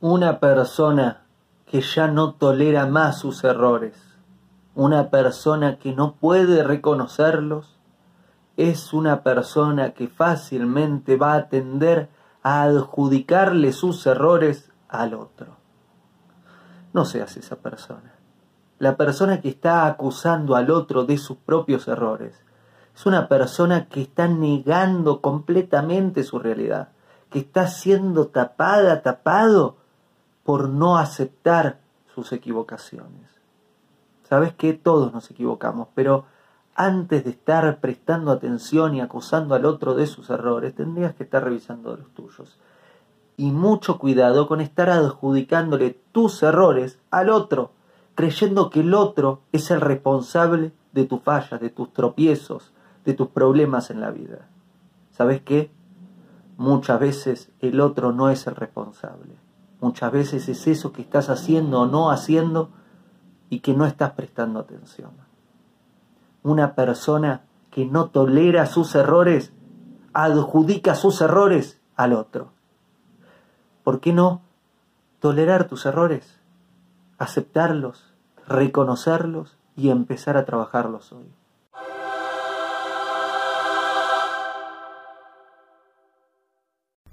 Una persona que ya no tolera más sus errores, una persona que no puede reconocerlos, es una persona que fácilmente va a tender a adjudicarle sus errores al otro. No seas esa persona. La persona que está acusando al otro de sus propios errores es una persona que está negando completamente su realidad, que está siendo tapada, tapado por no aceptar sus equivocaciones. Sabes que todos nos equivocamos, pero antes de estar prestando atención y acusando al otro de sus errores, tendrías que estar revisando los tuyos. Y mucho cuidado con estar adjudicándole tus errores al otro, creyendo que el otro es el responsable de tus fallas, de tus tropiezos, de tus problemas en la vida. ¿Sabes qué? Muchas veces el otro no es el responsable. Muchas veces es eso que estás haciendo o no haciendo y que no estás prestando atención. Una persona que no tolera sus errores adjudica sus errores al otro. ¿Por qué no tolerar tus errores? Aceptarlos, reconocerlos y empezar a trabajarlos hoy.